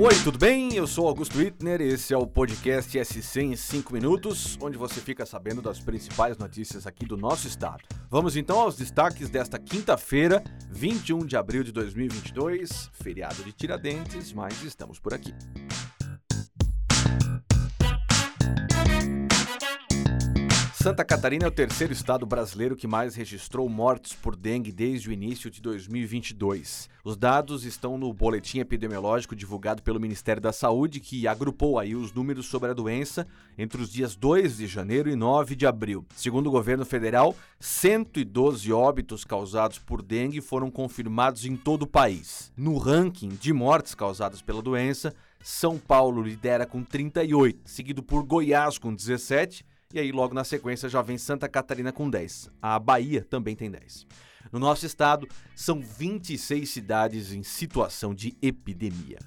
Oi, tudo bem? Eu sou Augusto Wittner, esse é o podcast SC em 5 minutos, onde você fica sabendo das principais notícias aqui do nosso estado. Vamos então aos destaques desta quinta-feira, 21 de abril de 2022, feriado de Tiradentes, mas estamos por aqui. Santa Catarina é o terceiro estado brasileiro que mais registrou mortes por dengue desde o início de 2022. Os dados estão no boletim epidemiológico divulgado pelo Ministério da Saúde, que agrupou aí os números sobre a doença entre os dias 2 de janeiro e 9 de abril. Segundo o governo federal, 112 óbitos causados por dengue foram confirmados em todo o país. No ranking de mortes causadas pela doença, São Paulo lidera com 38, seguido por Goiás com 17 e aí, logo na sequência, já vem Santa Catarina com 10. A Bahia também tem 10. No nosso estado, são 26 cidades em situação de epidemia.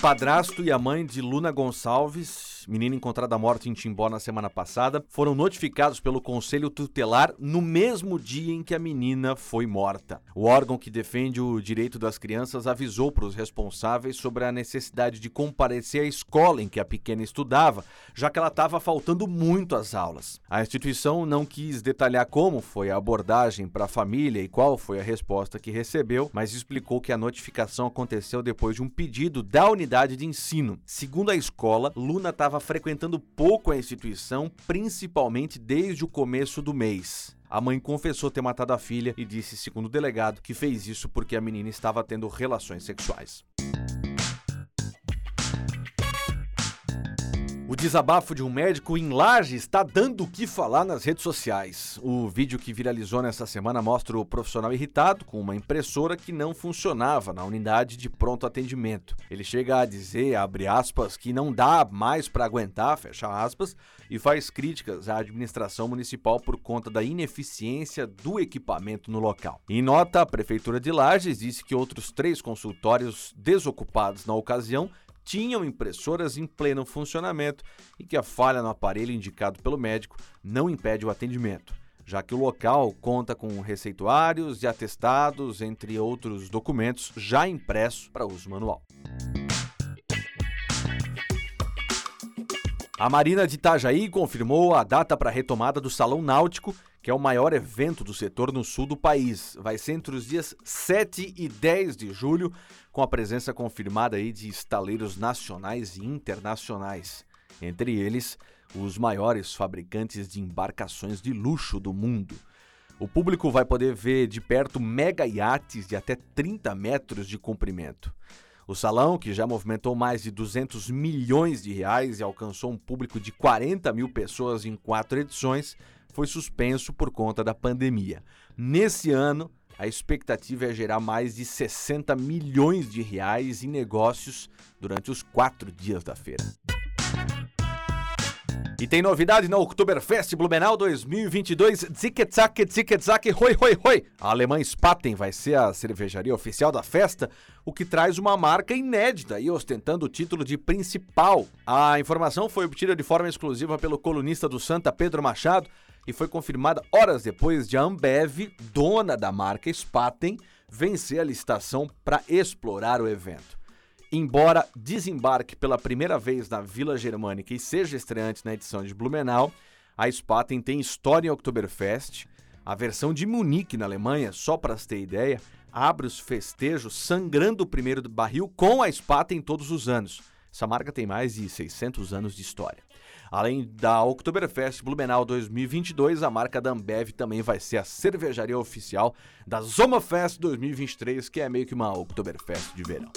Padrasto e a mãe de Luna Gonçalves menina encontrada morta em Timbó na semana passada, foram notificados pelo Conselho Tutelar no mesmo dia em que a menina foi morta. O órgão que defende o direito das crianças avisou para os responsáveis sobre a necessidade de comparecer à escola em que a pequena estudava, já que ela estava faltando muito às aulas. A instituição não quis detalhar como foi a abordagem para a família e qual foi a resposta que recebeu, mas explicou que a notificação aconteceu depois de um pedido da unidade de ensino. Segundo a escola, Luna estava frequentando pouco a instituição, principalmente desde o começo do mês. A mãe confessou ter matado a filha e disse, segundo o delegado, que fez isso porque a menina estava tendo relações sexuais. O desabafo de um médico em Laje está dando o que falar nas redes sociais. O vídeo que viralizou nessa semana mostra o profissional irritado com uma impressora que não funcionava na unidade de pronto atendimento. Ele chega a dizer, abre aspas, que não dá mais para aguentar, fecha aspas, e faz críticas à administração municipal por conta da ineficiência do equipamento no local. Em nota, a prefeitura de Lages disse que outros três consultórios desocupados na ocasião tinham impressoras em pleno funcionamento e que a falha no aparelho indicado pelo médico não impede o atendimento, já que o local conta com receituários e atestados, entre outros documentos já impressos para uso manual. A Marina de Itajaí confirmou a data para a retomada do Salão Náutico, que é o maior evento do setor no sul do país. Vai ser entre os dias 7 e 10 de julho, com a presença confirmada aí de estaleiros nacionais e internacionais. Entre eles, os maiores fabricantes de embarcações de luxo do mundo. O público vai poder ver de perto mega iates de até 30 metros de comprimento. O salão, que já movimentou mais de 200 milhões de reais e alcançou um público de 40 mil pessoas em quatro edições, foi suspenso por conta da pandemia. Nesse ano, a expectativa é gerar mais de 60 milhões de reais em negócios durante os quatro dias da feira. E tem novidade na Oktoberfest Blumenau 2022. Zicke-zack, zicke-zack, hoi, hoi, hoi. A alemã Spaten vai ser a cervejaria oficial da festa, o que traz uma marca inédita e ostentando o título de principal. A informação foi obtida de forma exclusiva pelo colunista do Santa Pedro Machado e foi confirmada horas depois de a Ambev, dona da marca Spaten, vencer a licitação para explorar o evento. Embora desembarque pela primeira vez na Vila Germânica e seja estreante na edição de Blumenau, a Spaten tem história em Oktoberfest. A versão de Munique, na Alemanha, só para se ter ideia, abre os festejos sangrando o primeiro barril com a Spaten todos os anos. Essa marca tem mais de 600 anos de história. Além da Oktoberfest Blumenau 2022, a marca da Ambev também vai ser a cervejaria oficial da Zomafest 2023, que é meio que uma Oktoberfest de verão.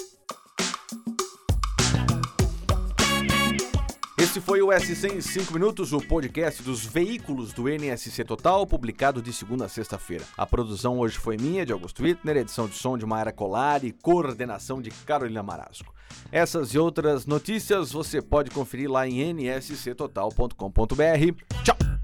Esse foi o SC em 5 minutos, o podcast dos veículos do NSC Total, publicado de segunda a sexta-feira. A produção hoje foi minha, de Augusto Wittner, edição de som de Mayra Colari e coordenação de Carolina Marasco. Essas e outras notícias você pode conferir lá em nsctotal.com.br. Tchau!